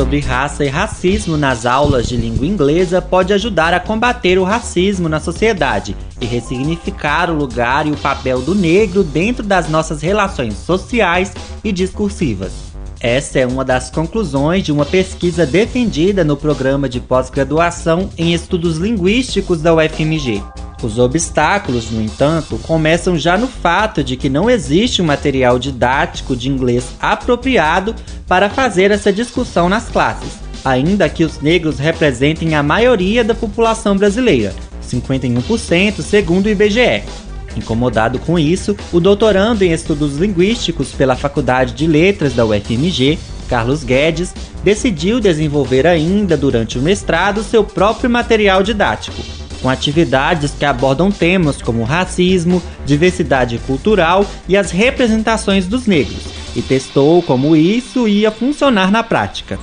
Sobre raça e racismo nas aulas de língua inglesa pode ajudar a combater o racismo na sociedade e ressignificar o lugar e o papel do negro dentro das nossas relações sociais e discursivas. Essa é uma das conclusões de uma pesquisa defendida no programa de pós-graduação em estudos linguísticos da UFMG. Os obstáculos, no entanto, começam já no fato de que não existe um material didático de inglês apropriado para fazer essa discussão nas classes, ainda que os negros representem a maioria da população brasileira, 51% segundo o IBGE. Incomodado com isso, o doutorando em estudos linguísticos pela Faculdade de Letras da UFMG, Carlos Guedes, decidiu desenvolver ainda durante o mestrado seu próprio material didático, com atividades que abordam temas como racismo, diversidade cultural e as representações dos negros, e testou como isso ia funcionar na prática.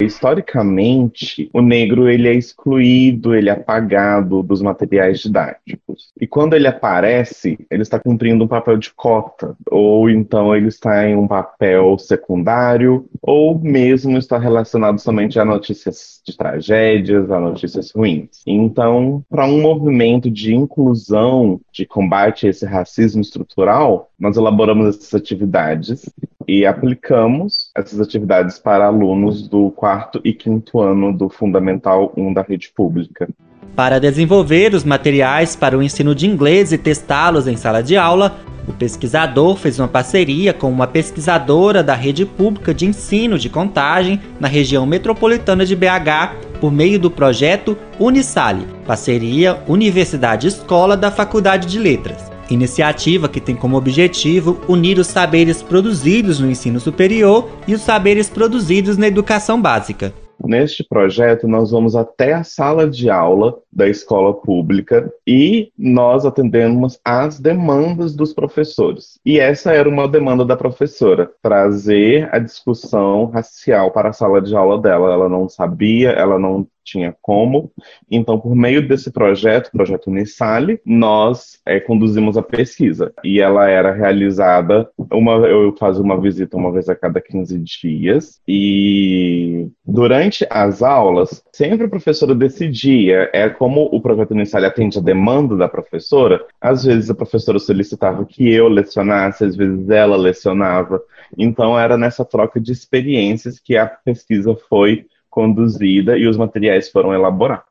Historicamente, o negro ele é excluído, ele é apagado dos materiais didáticos. E quando ele aparece, ele está cumprindo um papel de cota, ou então ele está em um papel secundário, ou mesmo está relacionado somente a notícias de tragédias, a notícias ruins. Então, para um movimento de inclusão, de combate a esse racismo estrutural, nós elaboramos essas atividades e aplicamos essas atividades para alunos do quarto e quinto ano do Fundamental 1 da rede pública. Para desenvolver os materiais para o ensino de inglês e testá-los em sala de aula, o pesquisador fez uma parceria com uma pesquisadora da rede pública de ensino de contagem na região metropolitana de BH por meio do projeto Unisale, parceria Universidade Escola da Faculdade de Letras. Iniciativa que tem como objetivo unir os saberes produzidos no ensino superior e os saberes produzidos na educação básica. Neste projeto, nós vamos até a sala de aula da escola pública e nós atendemos às demandas dos professores. E essa era uma demanda da professora, trazer a discussão racial para a sala de aula dela. Ela não sabia, ela não tinha como. Então, por meio desse projeto, projeto Unisale, nós é, conduzimos a pesquisa. E ela era realizada, uma, eu fazia uma visita uma vez a cada 15 dias. E durante as aulas, sempre a professora decidia, é como o projeto Unisale atende a demanda da professora, às vezes a professora solicitava que eu lecionasse, às vezes ela lecionava. Então, era nessa troca de experiências que a pesquisa foi conduzida e os materiais foram elaborados.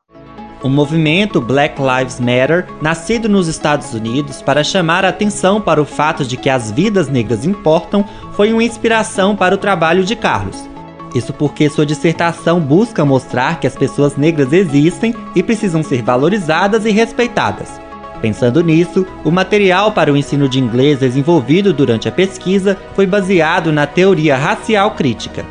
O movimento Black Lives Matter, nascido nos Estados Unidos para chamar a atenção para o fato de que as vidas negras importam, foi uma inspiração para o trabalho de Carlos. Isso porque sua dissertação busca mostrar que as pessoas negras existem e precisam ser valorizadas e respeitadas. Pensando nisso, o material para o ensino de inglês desenvolvido durante a pesquisa foi baseado na teoria racial crítica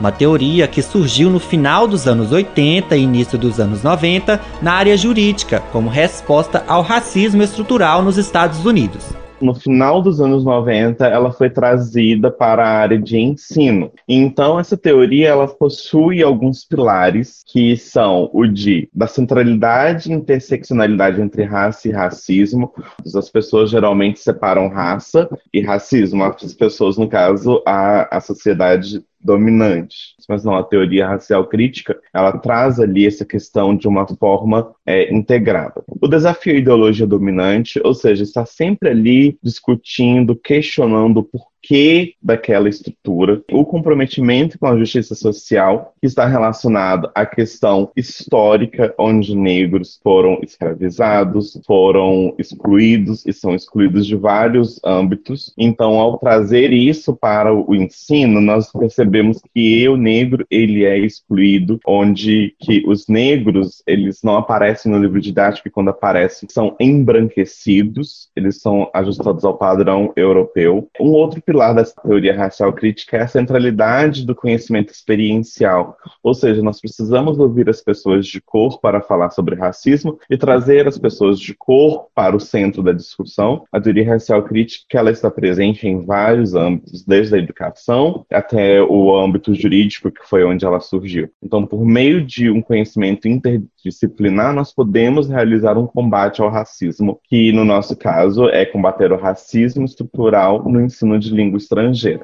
uma teoria que surgiu no final dos anos 80 e início dos anos 90 na área jurídica, como resposta ao racismo estrutural nos Estados Unidos no final dos anos 90, ela foi trazida para a área de ensino. Então, essa teoria ela possui alguns pilares que são o de da centralidade e interseccionalidade entre raça e racismo. As pessoas geralmente separam raça e racismo. As pessoas, no caso, a, a sociedade dominante. Mas não, a teoria racial crítica, ela traz ali essa questão de uma forma é, integrada. O desafio ideologia dominante, ou seja, está sempre ali discutindo, questionando por porquê daquela estrutura, o comprometimento com a justiça social, que está relacionado à questão histórica, onde negros foram escravizados, foram excluídos e são excluídos de vários âmbitos. Então, ao trazer isso para o ensino, nós percebemos que o negro ele é excluído, onde que os negros eles não aparecem no livro didático e quando aparecem são embranquecidos, eles são ajustados ao padrão europeu. Um outro pilar dessa teoria racial crítica é a centralidade do conhecimento experiencial, ou seja, nós precisamos ouvir as pessoas de cor para falar sobre racismo e trazer as pessoas de cor para o centro da discussão. A teoria racial crítica ela está presente em vários âmbitos, desde a educação até o âmbito jurídico, que foi onde ela surgiu. Então, por meio de um conhecimento interdisciplinar, nós podemos realizar um combate ao racismo, que no nosso caso é combater o racismo estrutural no ensino de língua estrangeira.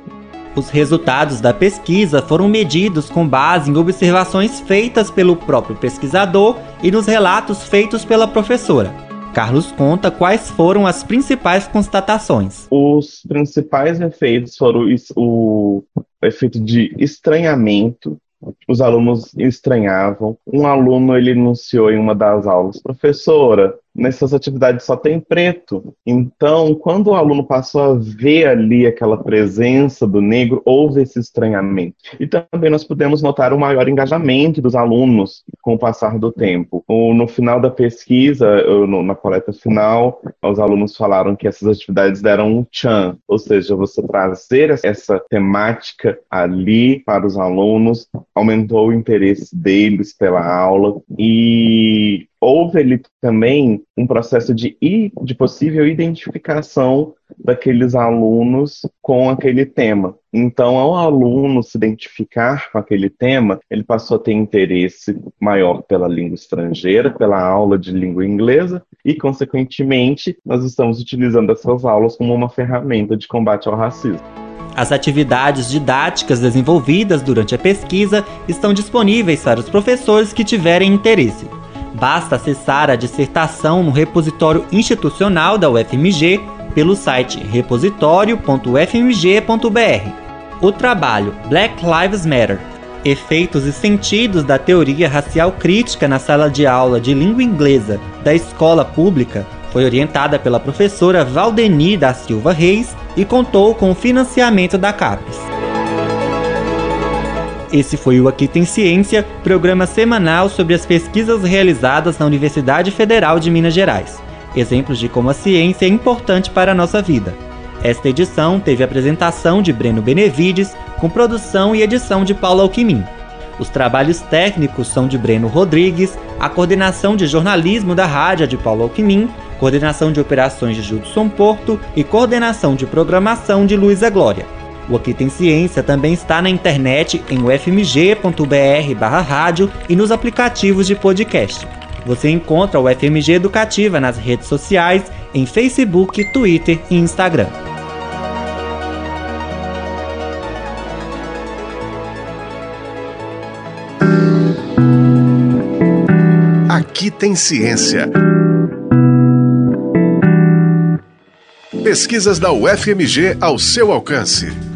Os resultados da pesquisa foram medidos com base em observações feitas pelo próprio pesquisador e nos relatos feitos pela professora. Carlos conta quais foram as principais constatações. Os principais efeitos foram o efeito de estranhamento, os alunos estranhavam. Um aluno ele anunciou em uma das aulas, professora, nessas atividades só tem preto. Então, quando o aluno passou a ver ali aquela presença do negro, houve esse estranhamento. E também nós pudemos notar um maior engajamento dos alunos com o passar do tempo. No final da pesquisa, na coleta final, os alunos falaram que essas atividades deram um tchan, ou seja, você trazer essa temática ali para os alunos aumentou o interesse deles pela aula e houve ali também um processo de, de possível identificação daqueles alunos com aquele tema. Então, ao aluno se identificar com aquele tema, ele passou a ter interesse maior pela língua estrangeira, pela aula de língua inglesa, e, consequentemente, nós estamos utilizando essas aulas como uma ferramenta de combate ao racismo. As atividades didáticas desenvolvidas durante a pesquisa estão disponíveis para os professores que tiverem interesse. Basta acessar a dissertação no repositório institucional da UFMG pelo site repositório.ufmg.br. O trabalho Black Lives Matter Efeitos e sentidos da teoria racial crítica na sala de aula de língua inglesa da escola pública foi orientada pela professora Valdeni da Silva Reis e contou com o financiamento da CAPES. Esse foi o Aqui Tem Ciência, programa semanal sobre as pesquisas realizadas na Universidade Federal de Minas Gerais. Exemplos de como a ciência é importante para a nossa vida. Esta edição teve apresentação de Breno Benevides, com produção e edição de Paulo Alquimim. Os trabalhos técnicos são de Breno Rodrigues, a coordenação de jornalismo da rádio é de Paulo Alquimim, coordenação de operações de Judson Porto e coordenação de programação de Luísa Glória. O Aqui Tem Ciência também está na internet em ufmg.br rádio e nos aplicativos de podcast. Você encontra o FMG Educativa nas redes sociais, em Facebook, Twitter e Instagram. Aqui tem ciência. Pesquisas da UFMG ao seu alcance.